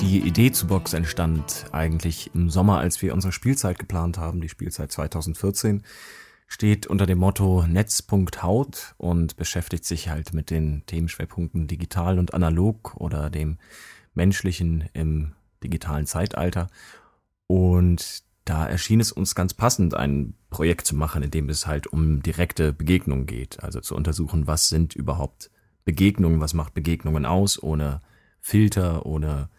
Die Idee zu Box entstand eigentlich im Sommer, als wir unsere Spielzeit geplant haben, die Spielzeit 2014 steht unter dem Motto Netz.haut und beschäftigt sich halt mit den Themenschwerpunkten digital und analog oder dem menschlichen im digitalen Zeitalter. Und da erschien es uns ganz passend, ein Projekt zu machen, in dem es halt um direkte Begegnungen geht. Also zu untersuchen, was sind überhaupt Begegnungen, was macht Begegnungen aus, ohne Filter, ohne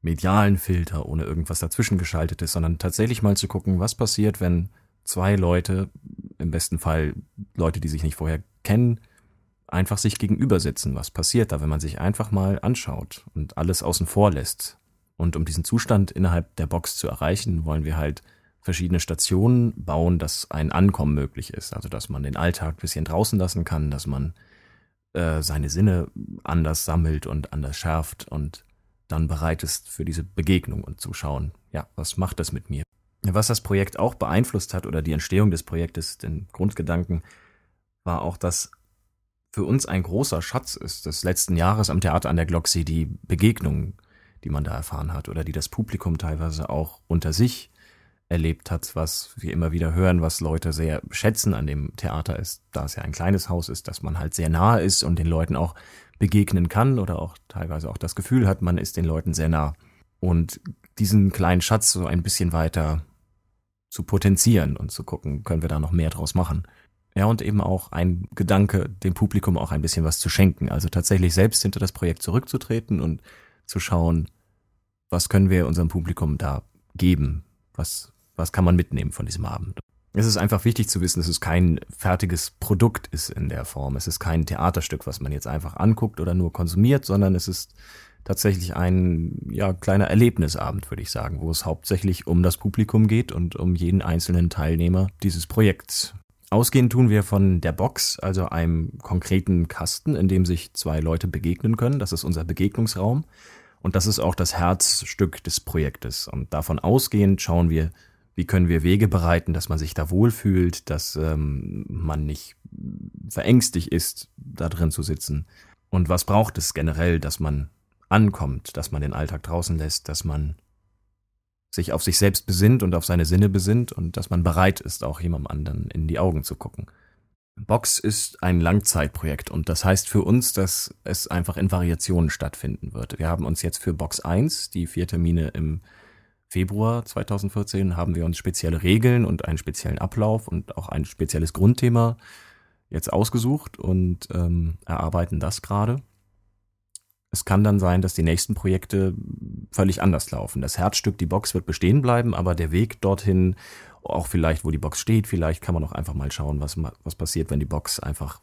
medialen Filter, ohne irgendwas dazwischen geschaltetes, sondern tatsächlich mal zu gucken, was passiert, wenn zwei Leute im besten Fall Leute, die sich nicht vorher kennen, einfach sich gegenüber sitzen. Was passiert da, wenn man sich einfach mal anschaut und alles außen vor lässt? Und um diesen Zustand innerhalb der Box zu erreichen, wollen wir halt verschiedene Stationen bauen, dass ein Ankommen möglich ist. Also dass man den Alltag ein bisschen draußen lassen kann, dass man äh, seine Sinne anders sammelt und anders schärft und dann bereit ist für diese Begegnung und zu schauen, ja, was macht das mit mir? Was das Projekt auch beeinflusst hat oder die Entstehung des Projektes, den Grundgedanken, war auch, dass für uns ein großer Schatz ist des letzten Jahres am Theater an der Glocksee die Begegnungen, die man da erfahren hat oder die das Publikum teilweise auch unter sich erlebt hat, was wir immer wieder hören, was Leute sehr schätzen an dem Theater ist, da es ja ein kleines Haus ist, dass man halt sehr nahe ist und den Leuten auch begegnen kann oder auch teilweise auch das Gefühl hat, man ist den Leuten sehr nah. Und diesen kleinen Schatz so ein bisschen weiter zu potenzieren und zu gucken, können wir da noch mehr draus machen. Ja, und eben auch ein Gedanke, dem Publikum auch ein bisschen was zu schenken. Also tatsächlich selbst hinter das Projekt zurückzutreten und zu schauen, was können wir unserem Publikum da geben? Was, was kann man mitnehmen von diesem Abend? Es ist einfach wichtig zu wissen, dass es kein fertiges Produkt ist in der Form. Es ist kein Theaterstück, was man jetzt einfach anguckt oder nur konsumiert, sondern es ist tatsächlich ein ja, kleiner Erlebnisabend, würde ich sagen, wo es hauptsächlich um das Publikum geht und um jeden einzelnen Teilnehmer dieses Projekts. Ausgehend tun wir von der Box, also einem konkreten Kasten, in dem sich zwei Leute begegnen können. Das ist unser Begegnungsraum. Und das ist auch das Herzstück des Projektes. Und davon ausgehend schauen wir, wie können wir Wege bereiten, dass man sich da wohlfühlt, dass ähm, man nicht verängstigt ist, da drin zu sitzen. Und was braucht es generell, dass man ankommt, dass man den Alltag draußen lässt, dass man sich auf sich selbst besinnt und auf seine Sinne besinnt und dass man bereit ist, auch jemandem anderen in die Augen zu gucken. Box ist ein Langzeitprojekt und das heißt für uns, dass es einfach in Variationen stattfinden wird. Wir haben uns jetzt für Box 1, die vier Termine im Februar 2014, haben wir uns spezielle Regeln und einen speziellen Ablauf und auch ein spezielles Grundthema jetzt ausgesucht und ähm, erarbeiten das gerade. Es kann dann sein, dass die nächsten Projekte völlig anders laufen. Das Herzstück, die Box wird bestehen bleiben, aber der Weg dorthin, auch vielleicht, wo die Box steht, vielleicht kann man auch einfach mal schauen, was, was passiert, wenn die Box einfach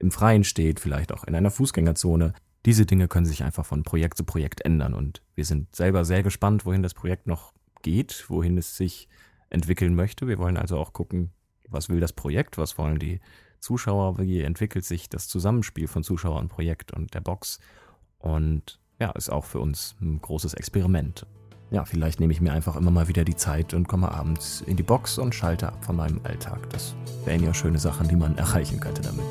im Freien steht, vielleicht auch in einer Fußgängerzone. Diese Dinge können sich einfach von Projekt zu Projekt ändern und wir sind selber sehr gespannt, wohin das Projekt noch geht, wohin es sich entwickeln möchte. Wir wollen also auch gucken, was will das Projekt, was wollen die Zuschauer, wie entwickelt sich das Zusammenspiel von Zuschauer und Projekt und der Box und ja, ist auch für uns ein großes Experiment. Ja, vielleicht nehme ich mir einfach immer mal wieder die Zeit und komme abends in die Box und schalte ab von meinem Alltag. Das wären ja schöne Sachen, die man erreichen könnte damit.